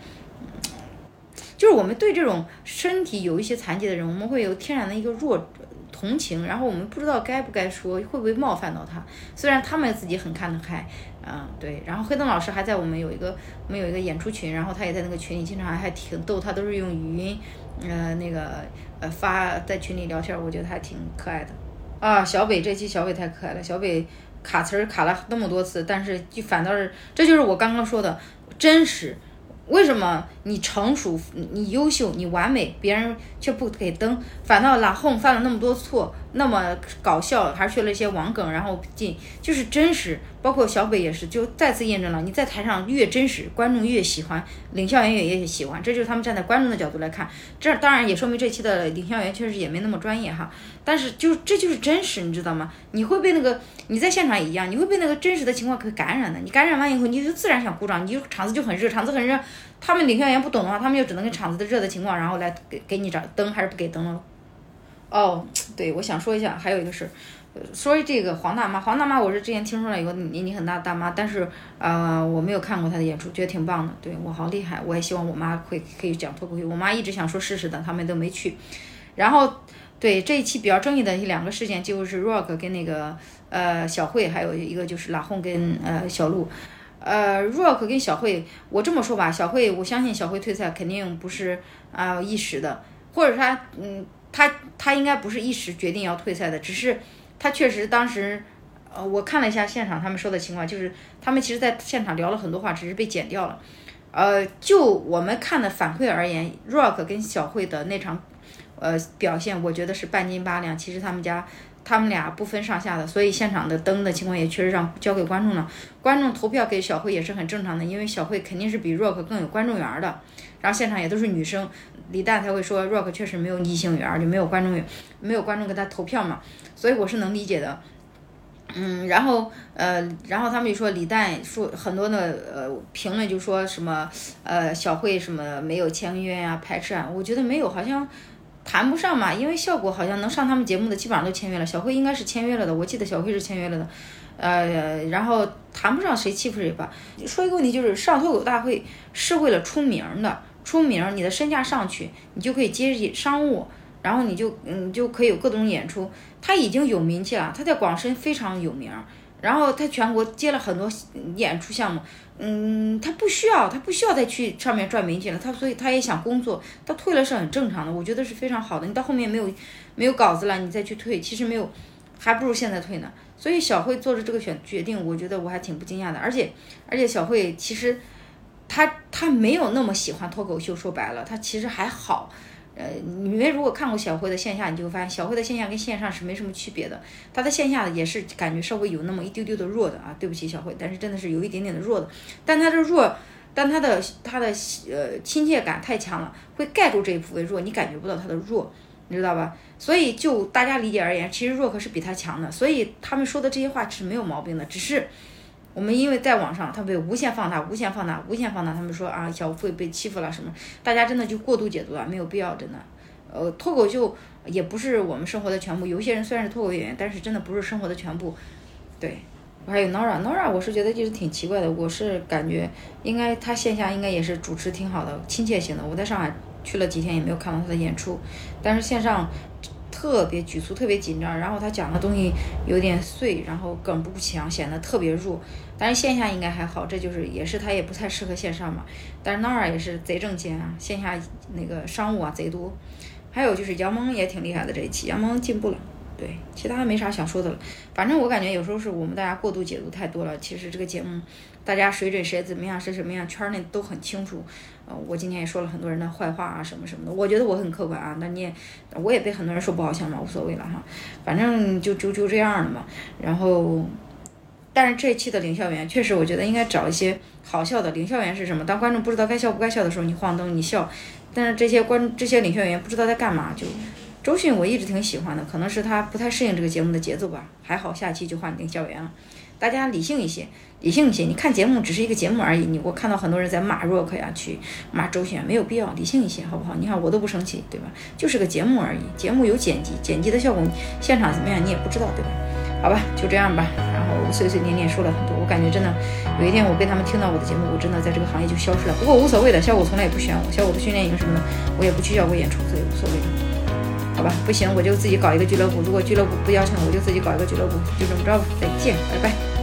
就是我们对这种身体有一些残疾的人，我们会有天然的一个弱同情，然后我们不知道该不该说，会不会冒犯到他。虽然他们自己很看得开，嗯，对。然后黑灯老师还在我们有一个我们有一个演出群，然后他也在那个群里，经常还挺逗，他都是用语音，呃，那个呃发在群里聊天，我觉得还挺可爱的。啊，小北这期小北太可爱了，小北卡词儿卡了那么多次，但是就反倒是，这就是我刚刚说的真实。为什么你成熟、你优秀、你完美，别人却不给登，反倒拉轰犯了那么多错，那么搞笑，还学了一些网梗，然后进就是真实。包括小北也是，就再次验证了你在台上越真实，观众越喜欢，领笑员也越喜欢。这就是他们站在观众的角度来看，这当然也说明这期的领笑员确实也没那么专业哈。但是就这就是真实，你知道吗？你会被那个你在现场也一样，你会被那个真实的情况给感染的。你感染完以后，你就自然想鼓掌，你就场子就很热，场子很热。他们领笑员不懂的话，他们就只能跟场子的热的情况，然后来给给你找灯还是不给灯了。哦，对，我想说一下，还有一个事。说这个黄大妈，黄大妈，我是之前听说了一个年纪很大的大妈，但是呃我没有看过她的演出，觉得挺棒的。对我好厉害，我也希望我妈会可以讲脱口秀。我妈一直想说试试的，他们都没去。然后对这一期比较争议的两个事件就是 Rock 跟那个呃小慧，还有一个就是拉红跟呃小鹿。呃，Rock 跟小慧，我这么说吧，小慧我相信小慧退赛肯定不是啊一时的，或者说嗯他他应该不是一时决定要退赛的，只是。他确实当时，呃，我看了一下现场他们说的情况，就是他们其实在现场聊了很多话，只是被剪掉了。呃，就我们看的反馈而言，Rock 跟小慧的那场，呃，表现我觉得是半斤八两。其实他们家他们俩不分上下的，所以现场的灯的情况也确实让交给观众了。观众投票给小慧也是很正常的，因为小慧肯定是比 Rock 更有观众缘的。然后现场也都是女生，李诞才会说 Rock 确实没有异性缘，就没有观众缘，没有观众给他投票嘛。所以我是能理解的，嗯，然后呃，然后他们就说李诞说很多的呃评论就说什么呃小慧什么没有签约呀排斥啊，我觉得没有，好像谈不上嘛，因为效果好像能上他们节目的基本上都签约了，小慧应该是签约了的，我记得小慧是签约了的，呃，然后谈不上谁欺负谁吧。说一个问题就是上脱口大会是为了出名的，出名你的身价上去，你就可以接商务。然后你就嗯就可以有各种演出，他已经有名气了，他在广深非常有名，然后他全国接了很多演出项目，嗯，他不需要他不需要再去上面赚名气了，他所以他也想工作，他退了是很正常的，我觉得是非常好的。你到后面没有没有稿子了，你再去退，其实没有，还不如现在退呢。所以小慧做的这个选决定，我觉得我还挺不惊讶的，而且而且小慧其实他他没有那么喜欢脱口秀，说白了，他其实还好。呃，你们如果看过小慧的线下，你就会发现小慧的线下跟线上是没什么区别的。他的线下也是感觉稍微有那么一丢丢的弱的啊，对不起小慧，但是真的是有一点点的弱的。但他的弱，但他的他的呃亲切感太强了，会盖住这一部分弱，你感觉不到他的弱，你知道吧？所以就大家理解而言，其实弱可是比他强的。所以他们说的这些话是没有毛病的，只是。我们因为在网上，他被无限放大、无限放大、无限放大。他们说啊，小慧被欺负了什么？大家真的就过度解读了，没有必要，真的。呃，脱口秀也不是我们生活的全部。有些人虽然是脱口演员，但是真的不是生活的全部。对，我还有 Nora，Nora，我是觉得就是挺奇怪的。我是感觉应该他线下应该也是主持挺好的，亲切型的。我在上海去了几天，也没有看到他的演出，但是线上。特别局促，特别紧张，然后他讲的东西有点碎，然后梗不强，显得特别弱。但是线下应该还好，这就是也是他也不太适合线上嘛。但是那儿也是贼挣钱啊，线下那个商务啊贼多。还有就是杨蒙也挺厉害的这一期，杨蒙进步了。对，其他没啥想说的了。反正我感觉有时候是我们大家过度解读太多了。其实这个节目，大家水准谁怎么样，谁什么样，圈内都很清楚。我今天也说了很多人的坏话啊，什么什么的，我觉得我很客观啊，那你也，我也被很多人说不好听嘛，无所谓了哈，反正就就就这样了嘛。然后，但是这一期的领笑员确实，我觉得应该找一些好笑的。领笑员是什么？当观众不知道该笑不该笑的时候，你晃灯你笑。但是这些观这些领笑员不知道在干嘛，就周迅我一直挺喜欢的，可能是他不太适应这个节目的节奏吧。还好下期就换领笑员了，大家理性一些。理性一些，你看节目只是一个节目而已。你我看到很多人在骂 Rock 呀，去骂周旋，没有必要。理性一些，好不好？你看我都不生气，对吧？就是个节目而已，节目有剪辑，剪辑的效果，现场怎么样你也不知道，对吧？好吧，就这样吧。然后我碎碎念念说了很多，我感觉真的有一天我被他们听到我的节目，我真的在这个行业就消失了。不过无所谓的，效果从来也不选我，效果的训练营什么的，我也不去效果演出，所以无所谓。好吧，不行我就自己搞一个俱乐部。如果俱乐部不邀请我，就自己搞一个俱乐部，就这么着吧。再见，拜拜。